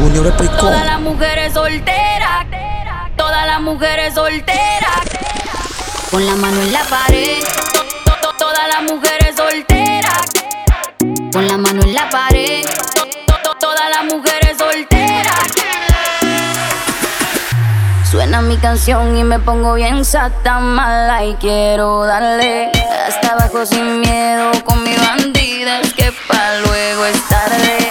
Todas las mujeres solteras, todas las mujeres solteras. Con la mano en la pared, todas las mujeres solteras. Con la mano en la pared, todas las mujeres solteras. Suena mi canción y me pongo bien sata mala y quiero darle hasta abajo sin miedo con mi bandida que pa luego es tarde.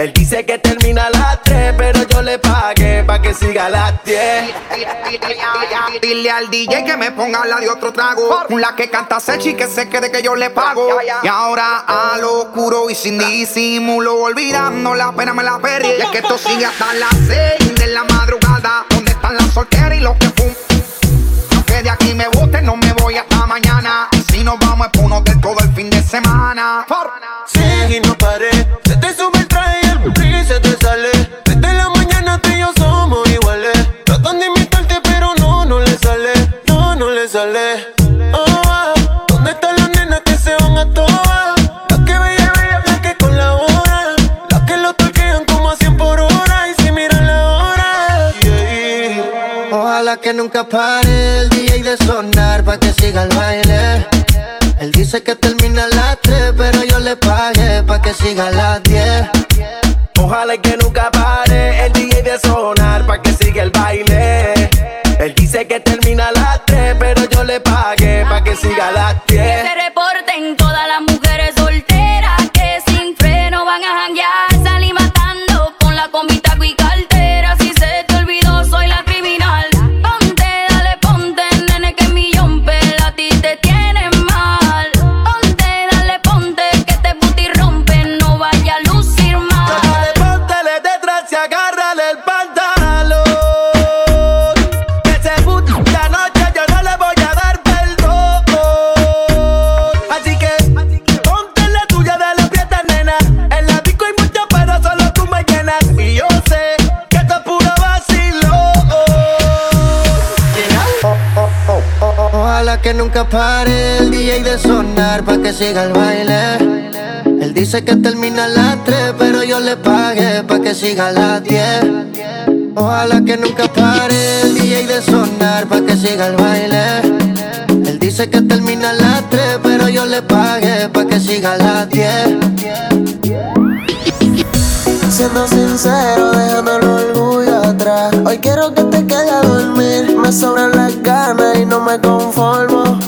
Él dice que termina a las 3, pero yo le pagué pa' que siga a las 10. Dile al DJ que me ponga la de otro trago. La que canta Sechi que se quede que yo le pago. Y ahora a lo oscuro y sin disimulo, olvidando la pena me la perdí. Y es que esto sigue hasta las 6 de la madrugada. ¿Dónde están las solteras y los que fum? No aquí que nunca pare el DJ de sonar pa' que siga el baile. Él dice que termina a las 3, pero yo le pagué pa' que siga a las 10. Ojalá que nunca pare el DJ de sonar pa' que siga el baile. Él dice que termina a las 3, pero yo le pagué pa' que siga a las 10. Que nunca pare el DJ de sonar pa' que siga el baile. Él dice que termina a las 3, pero yo le pagué pa' que siga a las 10. Ojalá que nunca pare el DJ de sonar pa' que siga el baile. Él dice que termina a las 3, pero yo le pagué pa' que siga a las 10. Siendo sincero, dejando el orgullo Hoy quiero que te quede a dormir. Me sobran las ganas y no me conformo.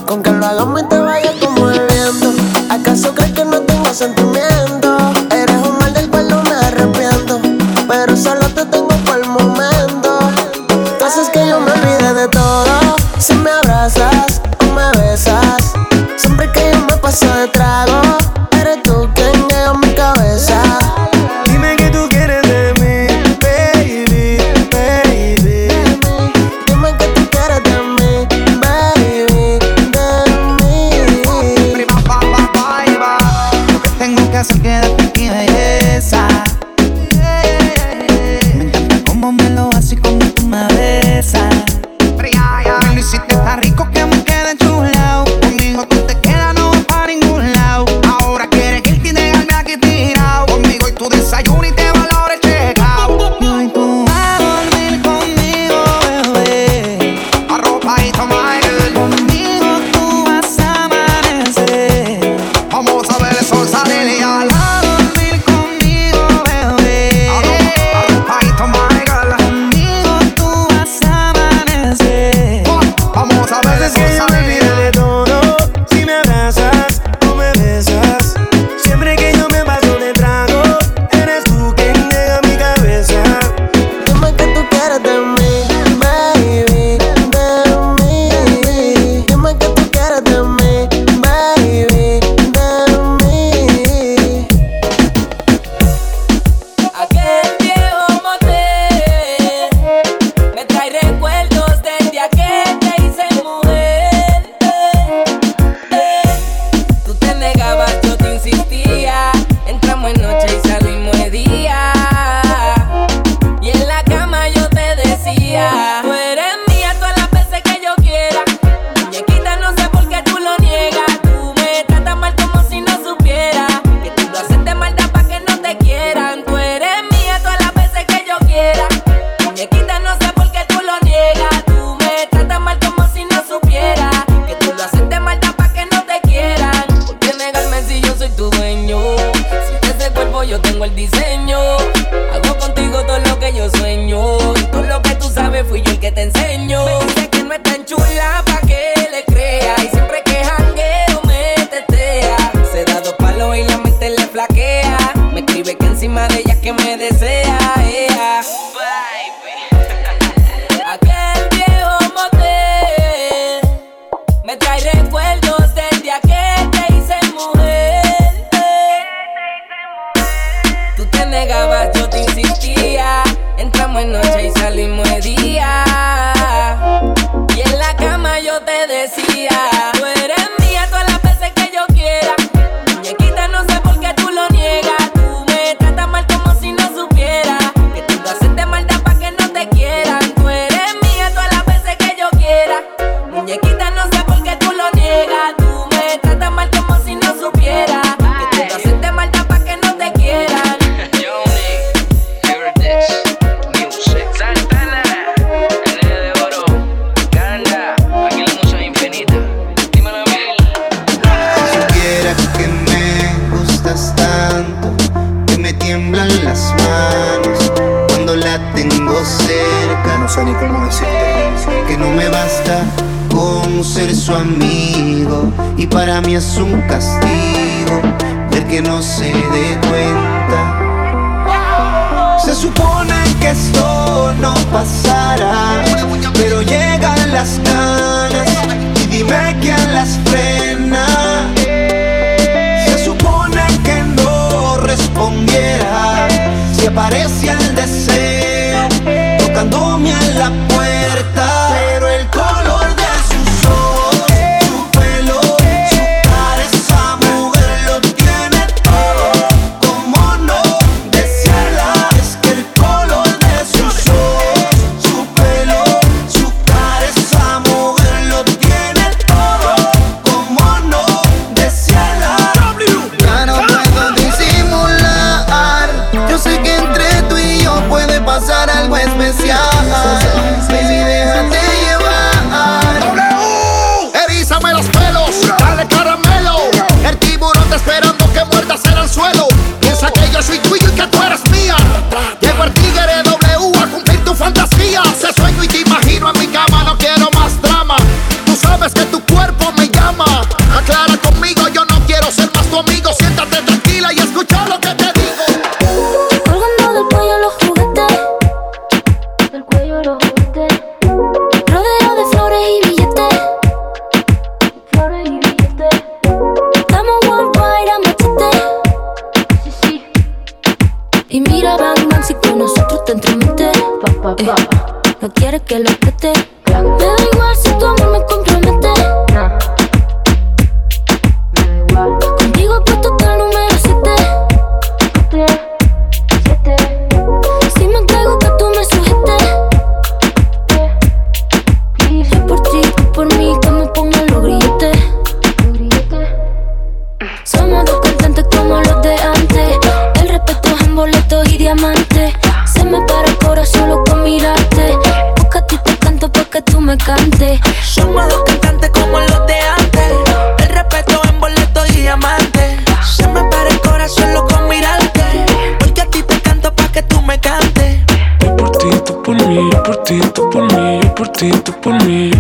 diamante. Se me para el corazón solo con mirarte. Porque a ti te canto para que tú me cantes. Somos dos cantantes como los de antes. El respeto en boleto y diamante. Se me para el corazón solo con mirarte. Porque a ti te canto para que tú me cantes. Yo por ti, tú por mí, yo por ti, tú por mí, yo por ti, tú por mí.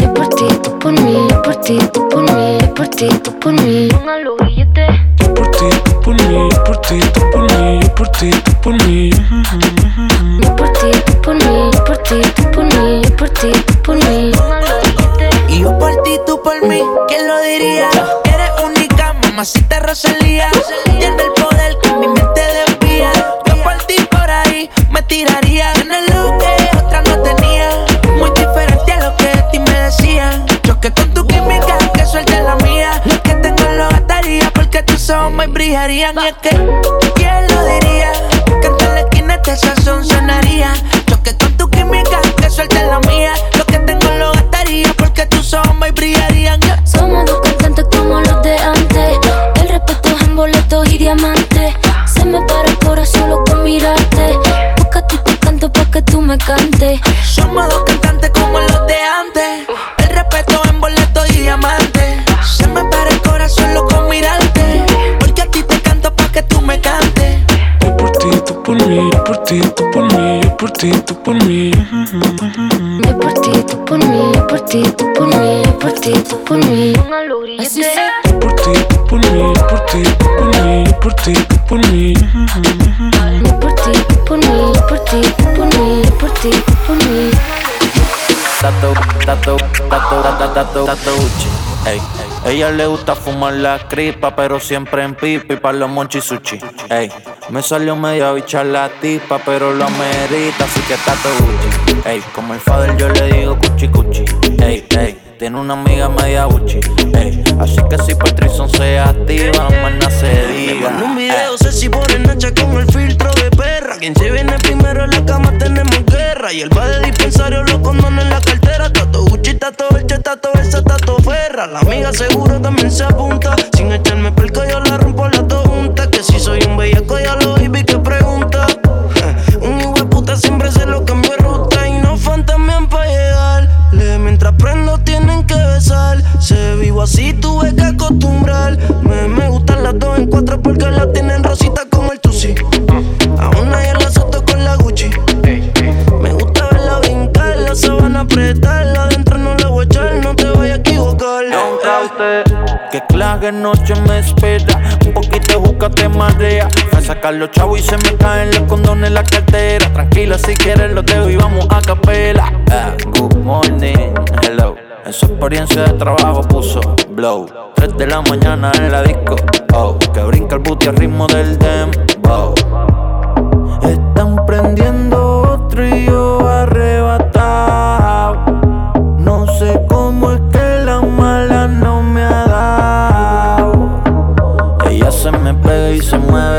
Yo por ti, tú por mí, yo por ti, tú por mí, por ti, tú por mí. Una luz. ti, tú por mí, yo por ti, tú por mí. Yo por ti, tú por mí, yo por ti, tú por mí, yo por ti, tú por mí. Así. Yo por ti, tú por mí, yo por ti, tú por mí, yo por ti, tú por mí. Yo por ti, tú por mí, yo por ti, tú por mí, yo por ti, tú por mí. Tato, tato, tato, tato, tato, tato, Ey, ella le gusta fumar la cripa, pero siempre en pipi para los monchisuchi. Ey, me salió media bicha la tipa, pero lo amerita, así que está todo Gucci. Ey, como el father yo le digo cuchi cuchi. Ey, ey. Tiene una amiga media Gucci, ey. Así que si Patrison se activa, nada se diga. Manda un video, sé si pone nacha con el filtro de perra. Quien se viene primero en la cama tenemos guerra. Y el va de dispensario los condones en la cartera. Tato Gucci, tato Elche, tato esa, tato Ferra. La amiga seguro también se apunta. Sin echarme pelco yo la Así tuve que acostumbrar. Me, me gustan las dos en cuatro porque la tienen rosita como el Tusi. A una y la con la Gucci. Me gusta verla brincar, la sabana apretarla. Adentro no la voy a echar, no te vayas a equivocar. Que clave noche me espera. Un poquito de juca te marea. A sacar los chavos y se me caen los condones en la cartera. Tranquila, si quieres los dejo y vamos a capela. En su experiencia de trabajo puso blow. 3 de la mañana en la disco. Oh, que brinca el booty al ritmo del dembow. Están prendiendo otro y yo arrebatado. No sé cómo es que la mala no me ha dado. Ella se me pega y se mueve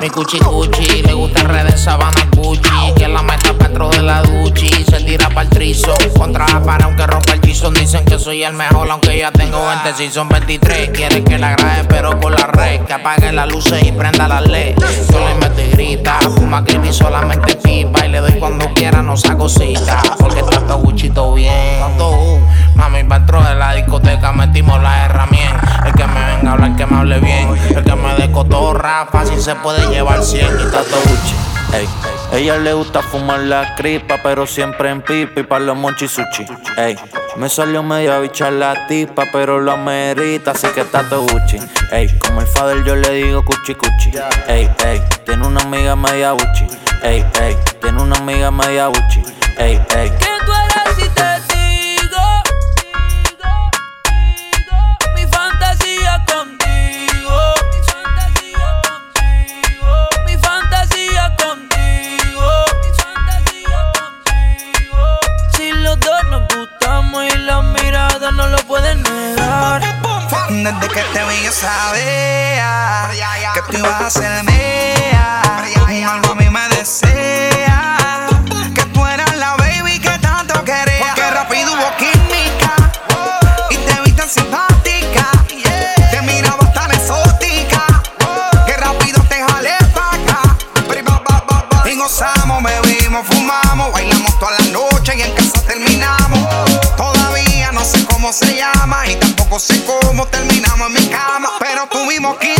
Mi cuchi cuchi, le gusta el red de sabana Gucci Que la meta dentro de la duchi Se tira pa'l trizo. Contra la pared aunque rompa el chizón Dicen que soy el mejor aunque ya tengo 20 Si son 23 Quieren que la grabe pero por la red Que apague las luces y prenda las LED Yo le meto y grita Fuma creepy solamente pipa Y le doy cuando quiera no saco cita Porque Gucci todo bien. Todo, Mami, dentro de la discoteca metimos la herramienta El que me venga a hablar, que me hable bien. El que me dé cotorra, fácil se puede llevar 100 y está todo Gucci Ey, ella le gusta fumar la cripa, pero siempre en pipi para los monchi sushi. Ey, me salió media bicha la tipa, pero lo amerita, así que está todo Gucci. Ey, como el father yo le digo cuchi cuchi. Ey, ey, tiene una amiga media Gucci. Ey, ey, tiene una amiga media Gucci. Ey, ey. Yo sabía que tú ibas a ser mía. Algo a mí me desea que tú eras la baby que tanto quería. Porque rápido hubo química y te vi tan simpática. Te miraba tan exótica que rápido te jalé pa' acá. Y gozamos, bebimos, fumamos, bailamos toda la noche y en casa terminamos. Todavía no sé cómo se llama y tampoco sé cómo cama. Pero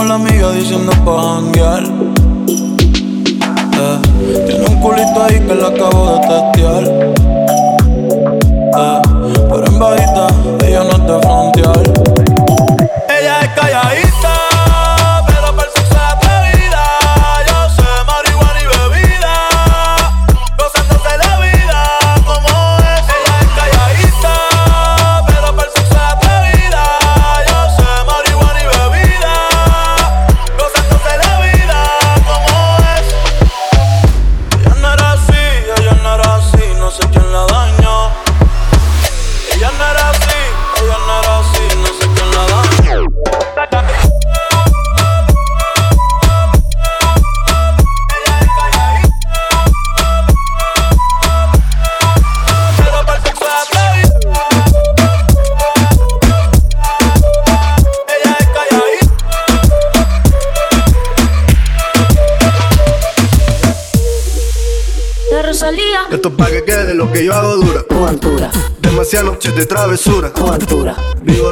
a la amiga diciendo pa' janguear. Eh, tiene un culito ahí que la acabo de testear. Eh, pero en bajita,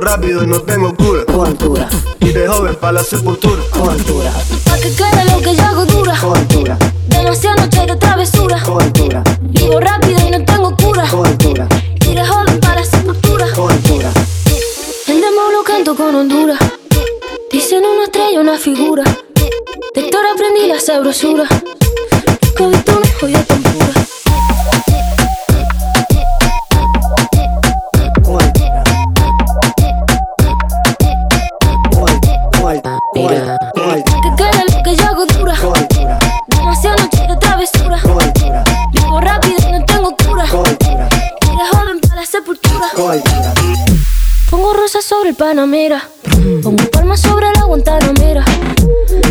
rápido y no tengo cura. con altura, Y de joven para la sepultura. con altura, Pa' que quede lo que yo hago Panamera. Pongo palmas sobre la Guantanamera.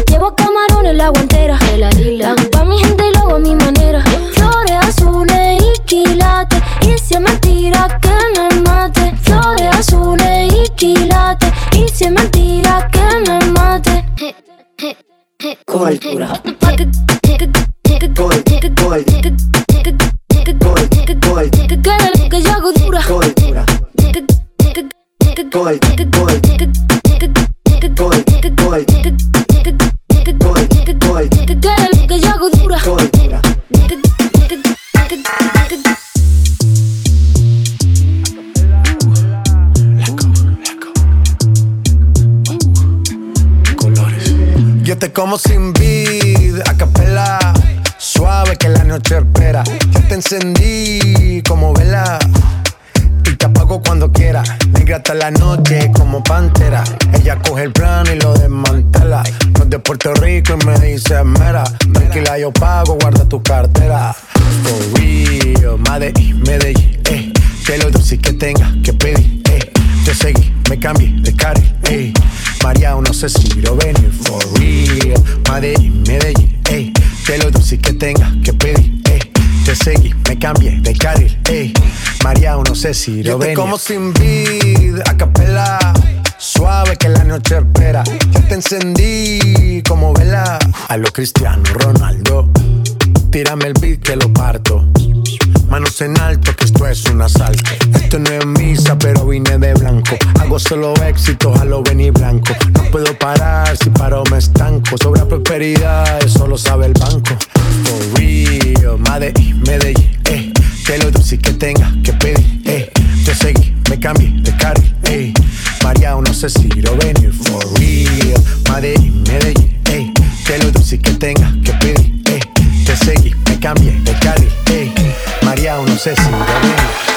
Llevo camarones la guantera. De la isla. Pa' mi gente y lo hago a mi manera. Flores azules y quilates. Y si es mentira que me mate. Flores azules y quilates. Y si es mentira que me mate. Con altura, que- que- que- que- con que- que- altura, con altura, que- yo hago dura. Yo te como sin vid, a capela. Suave que la noche espera. Ya te encendí como vela. Te apago cuando quiera. Negra hasta la noche como pantera. Ella coge el plano y lo desmantela. No es de Puerto Rico y me dice mera. Tranquila, yo pago, guarda tu cartera. For real, Medellín, Medellín, eh. Que lo dulce que tenga que pedir, eh. Te seguí, me cambié de carril, eh. María, no sé si quiero venir. For real, Medellín, Medellín, eh. Que lo dulce que tenga que pedir, eh. Te seguí, me cambié de carril, ey. María, no sé si Yo lo ven. como sin vid, a capela. Suave que la noche espera. Ya te encendí como vela. A lo Cristiano Ronaldo. Tírame el beat que lo parto. Manos en alto, que esto es un asalto. Esto no es misa, pero vine de blanco. Hago solo éxitos a lo venir blanco. No puedo parar, si paro me estanco. Sobra prosperidad, eso lo sabe el banco. For real, Medellín, Medellín, eh. Que lo dulce que tenga que pedir, eh. Te seguí, me cambié de carril, eh. María, no sé si quiero venir. For real, Medellín, Medellín, eh. Que lo dulce que tenga que pedir, me cambié de carril, eh. María, no sé si quiero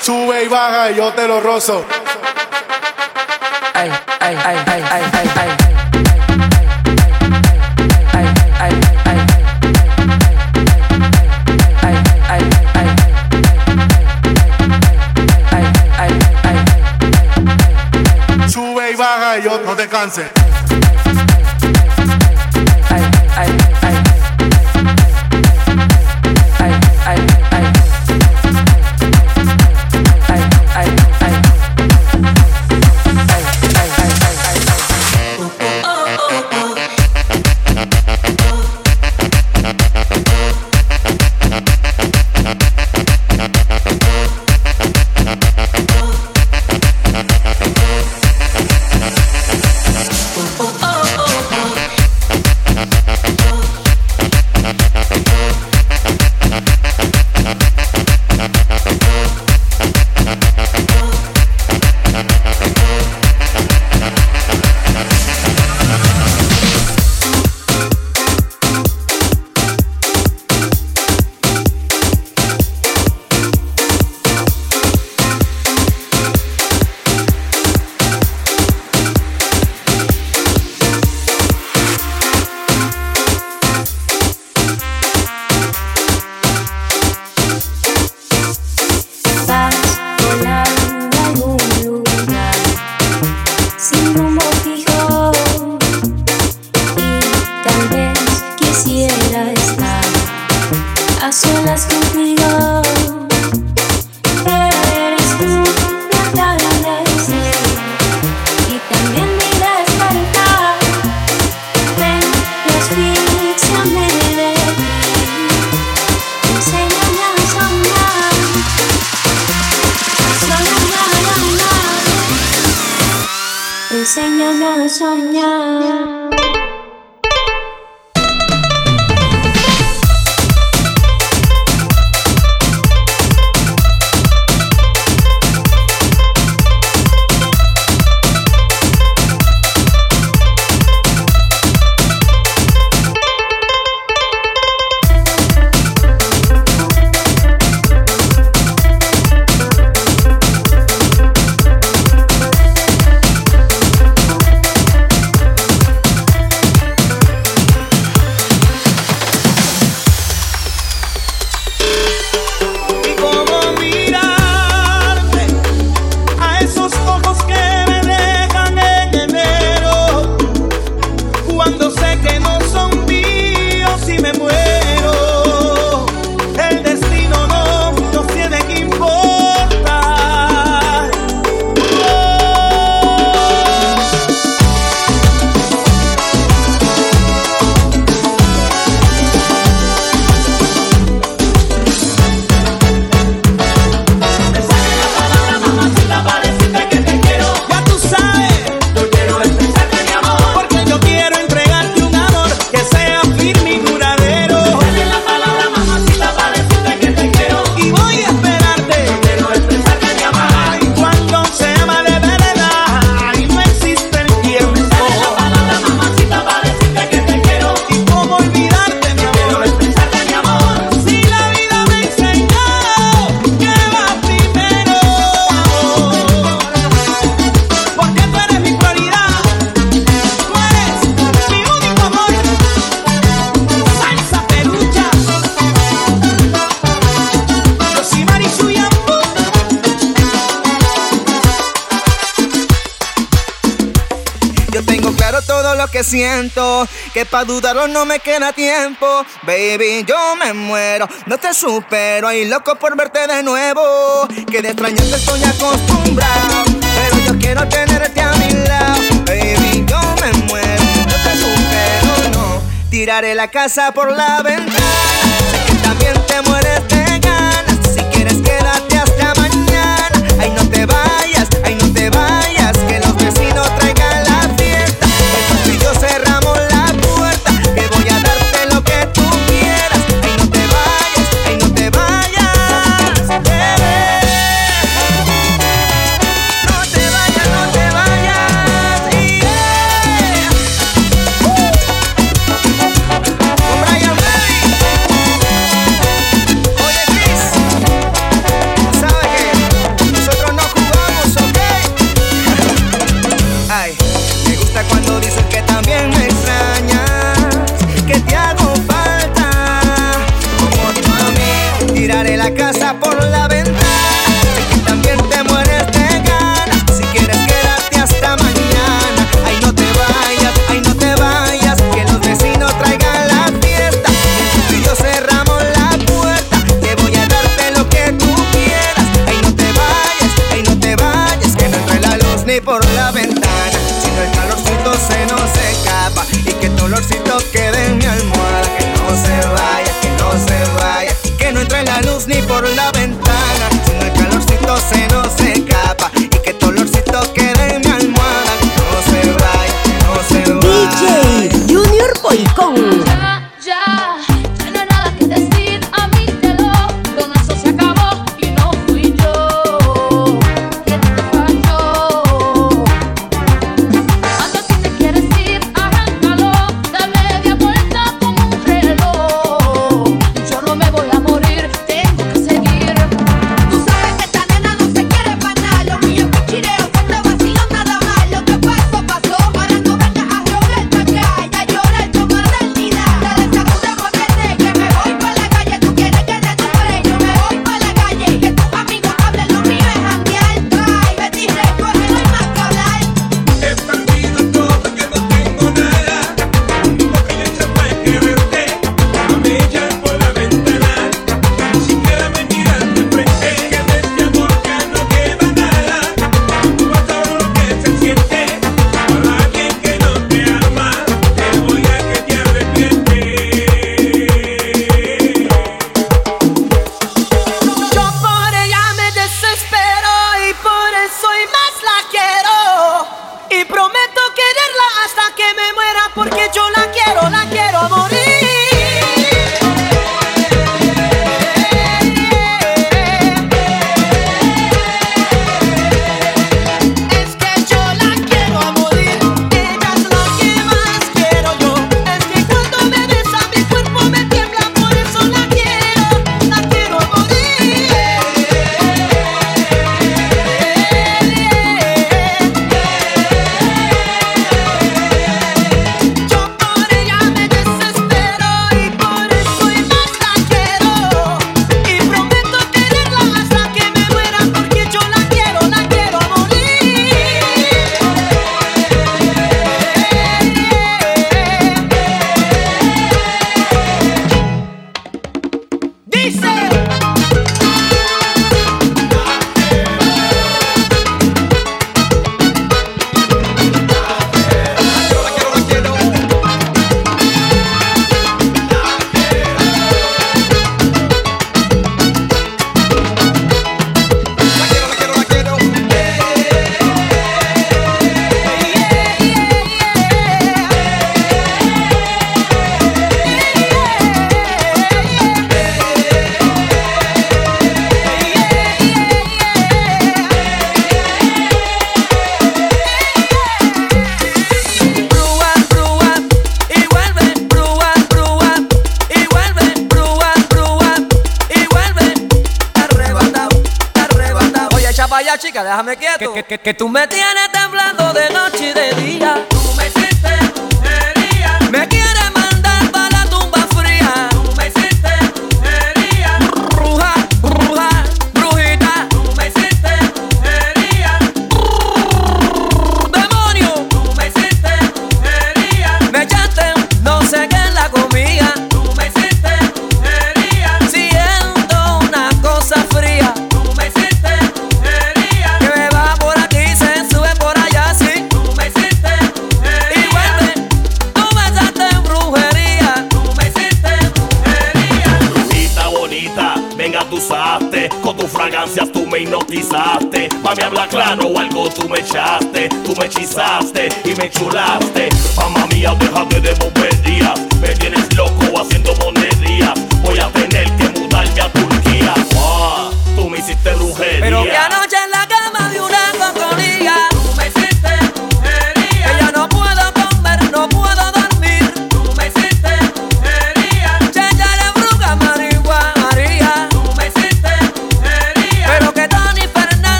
Sube y baja y yo te lo rozo. Ay, ay, ay, ay, ay, ay, ay. Yo no te canses. que pa' dudarlo no me queda tiempo. Baby, yo me muero, no te supero y loco por verte de nuevo. Que de extrañarte estoy acostumbrado, pero yo quiero tenerte a mi lado. Baby, yo me muero, no te supero, no. Tiraré la casa por la ventana. que, que, que, que tú me tienes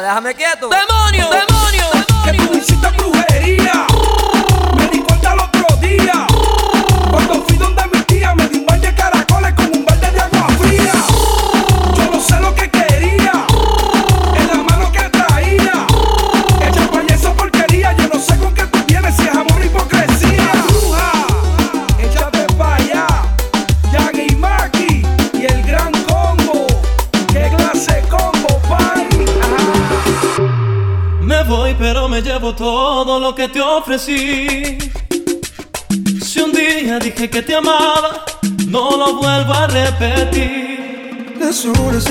déjame quieto. Si un día dije que te amaba, no lo vuelvo a repetir. Las horas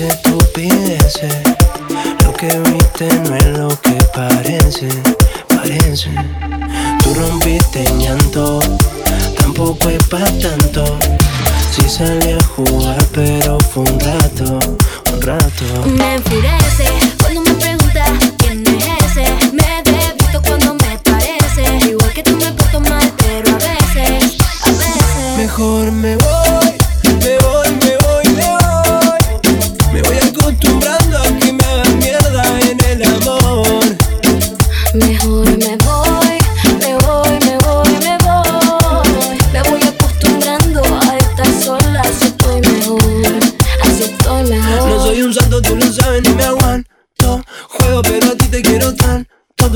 estupideces. Lo que viste no es lo que parece, parece. Tú rompiste en llanto, tampoco es para tanto. Si sí salí a jugar, pero fue un rato, un rato. Me enfurece.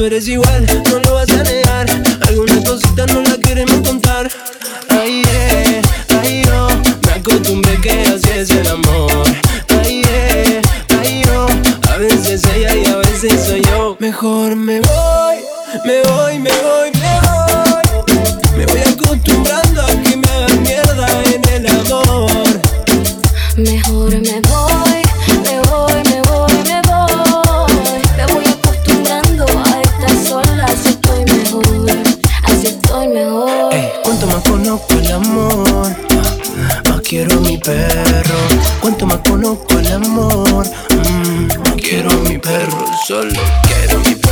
tú eres igual. No solo. Quiero mi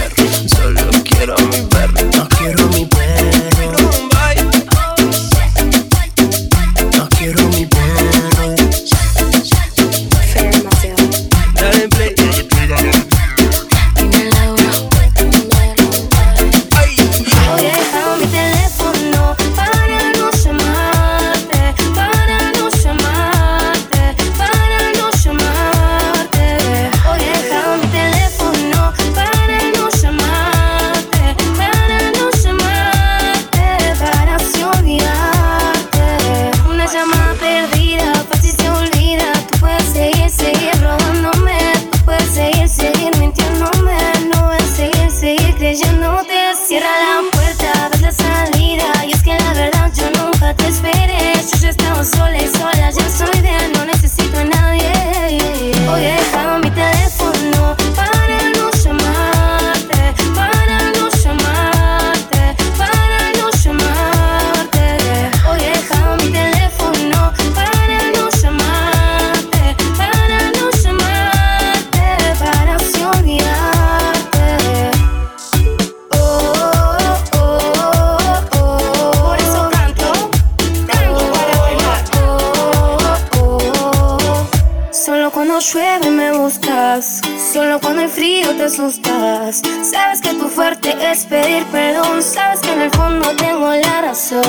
sabes que en el fondo tengo la razón.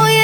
Oye,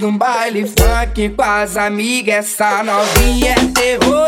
Num baile funk com as amigas. Essa novinha é terror.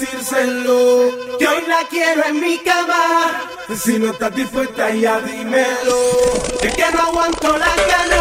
decírselo que hoy la quiero en mi cama. Si no estás dispuesta ya dímelo, es que no aguanto la ganas.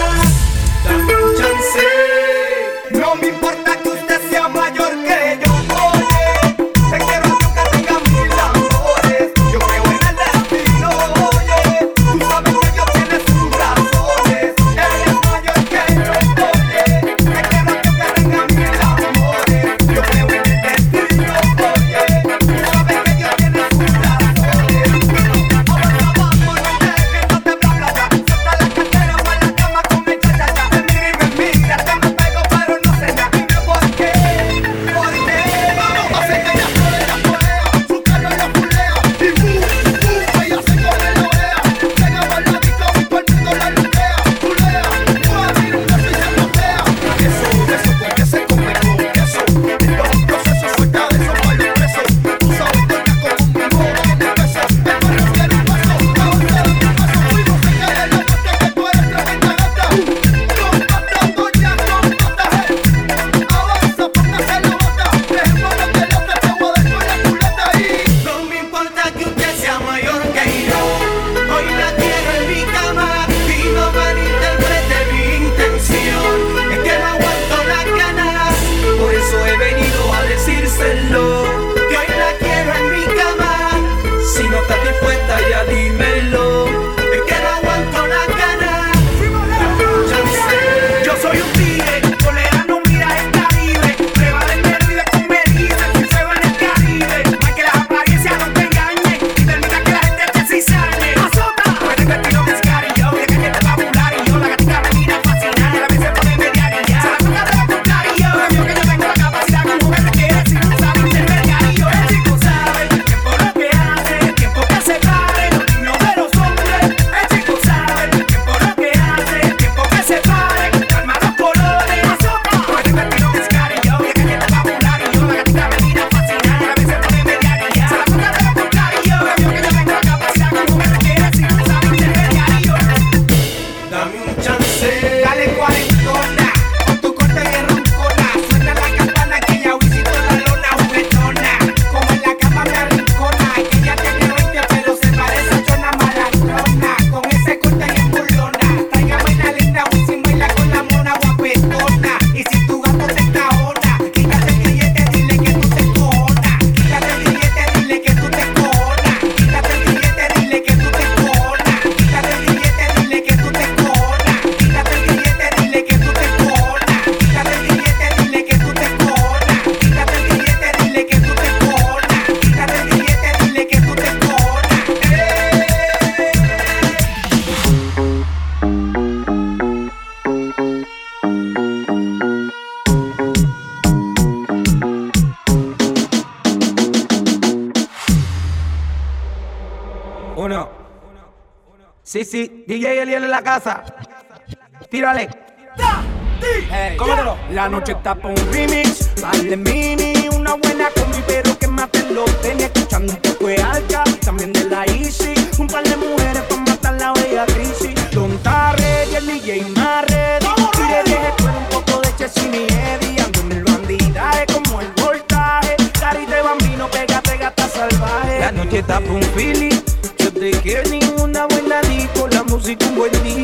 casa. Tírale. La noche está por un remix, vale mini, una buena combi, pero que maten los tenis, escuchando un poco de alca, también de la Easy, un par de mujeres para matar la bella crisis, Don Tarre y el DJ más tire vieje con un poco de Chessy y Eddie, ando en el bandidaje como el voltaje, carita de bambino, pégate gata salvaje, la noche está por un feeling. with mean.